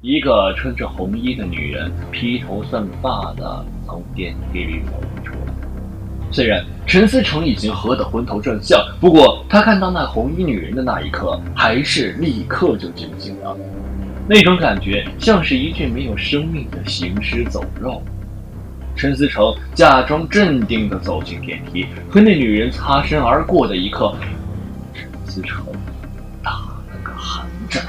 一个穿着红衣的女人披头散发的从电梯里走了出来。虽然陈思成已经喝得昏头转向，不过他看到那红衣女人的那一刻，还是立刻就惊醒了。那种感觉像是一具没有生命的行尸走肉。陈思成假装镇定地走进电梯，和那女人擦身而过的一刻，陈思成打了个寒战。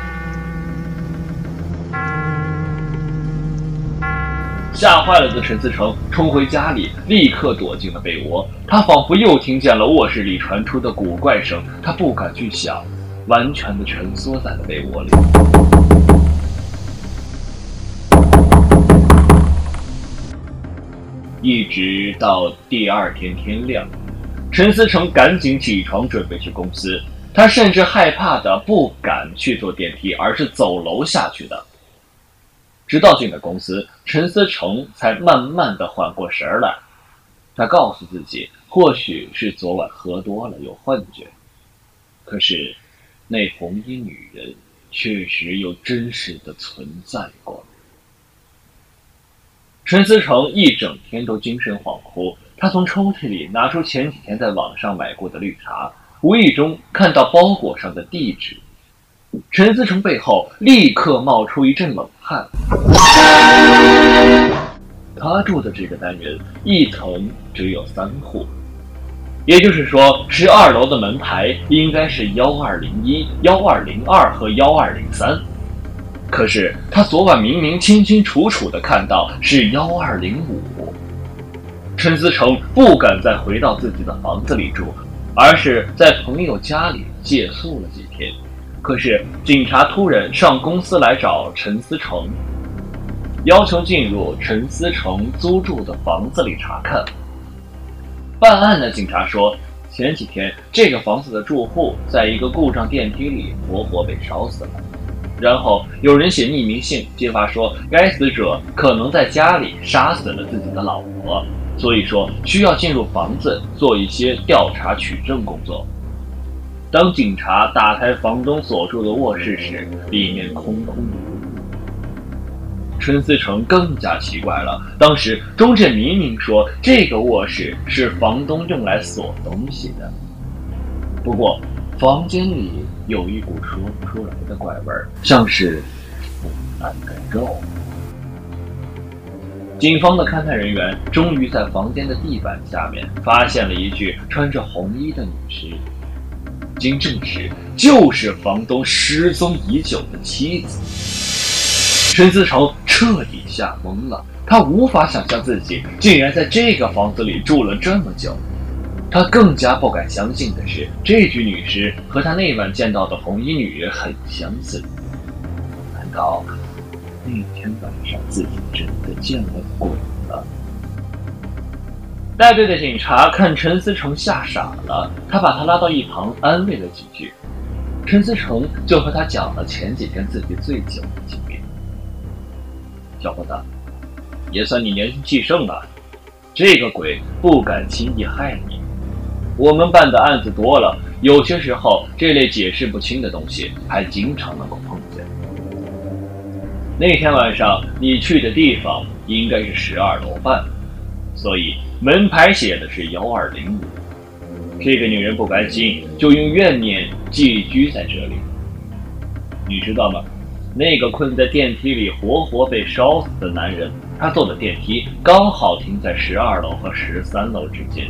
吓坏了的陈思成冲回家里，立刻躲进了被窝。他仿佛又听见了卧室里传出的古怪声，他不敢去想，完全的蜷缩在了被窝里。一直到第二天天亮，陈思成赶紧起床准备去公司。他甚至害怕的不敢去坐电梯，而是走楼下去的。直到进了公司，陈思成才慢慢的缓过神来。他告诉自己，或许是昨晚喝多了有幻觉。可是，那红衣女人确实又真实的存在过。陈思成一整天都精神恍惚。他从抽屉里拿出前几天在网上买过的绿茶，无意中看到包裹上的地址。陈思成背后立刻冒出一阵冷汗。他住的这个单元一层只有三户，也就是说，十二楼的门牌应该是幺二零一、幺二零二和幺二零三。可是他昨晚明明清清楚楚的看到是幺二零五。陈思成不敢再回到自己的房子里住，而是在朋友家里借宿了几天。可是，警察突然上公司来找陈思成，要求进入陈思成租住的房子里查看。办案的警察说，前几天这个房子的住户在一个故障电梯里活活被烧死了，然后有人写匿名信揭发说，该死者可能在家里杀死了自己的老婆，所以说需要进入房子做一些调查取证工作。当警察打开房东所住的卧室时，里面空空如也。陈思成更加奇怪了。当时钟振明明说这个卧室是房东用来锁东西的，不过房间里有一股说不出来的怪味儿，像是腐烂的肉。警方的勘探人员终于在房间的地板下面发现了一具穿着红衣的女尸。经证实，就是房东失踪已久的妻子。陈思成彻底吓懵了，他无法想象自己竟然在这个房子里住了这么久。他更加不敢相信的是，这具女尸和他那晚见到的红衣女人很相似。难道那天晚上自己真的见了鬼？带队的警察看陈思成吓傻了，他把他拉到一旁安慰了几句。陈思成就和他讲了前几天自己醉酒的经历。小伙子，也算你年轻气盛了，这个鬼不敢轻易害你。我们办的案子多了，有些时候这类解释不清的东西还经常能够碰见。那天晚上你去的地方应该是十二楼半，所以。门牌写的是幺二零五，这个女人不甘心，就用怨念寄居在这里。你知道吗？那个困在电梯里活活被烧死的男人，他坐的电梯刚好停在十二楼和十三楼之间。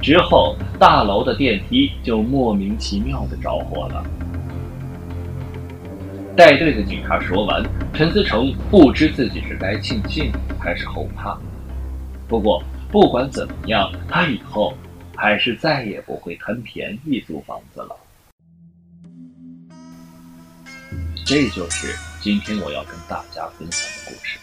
之后，大楼的电梯就莫名其妙的着火了。带队的警察说完，陈思成不知自己是该庆幸还是后怕。不过，不管怎么样，他以后还是再也不会贪便宜租房子了。这就是今天我要跟大家分享的故事。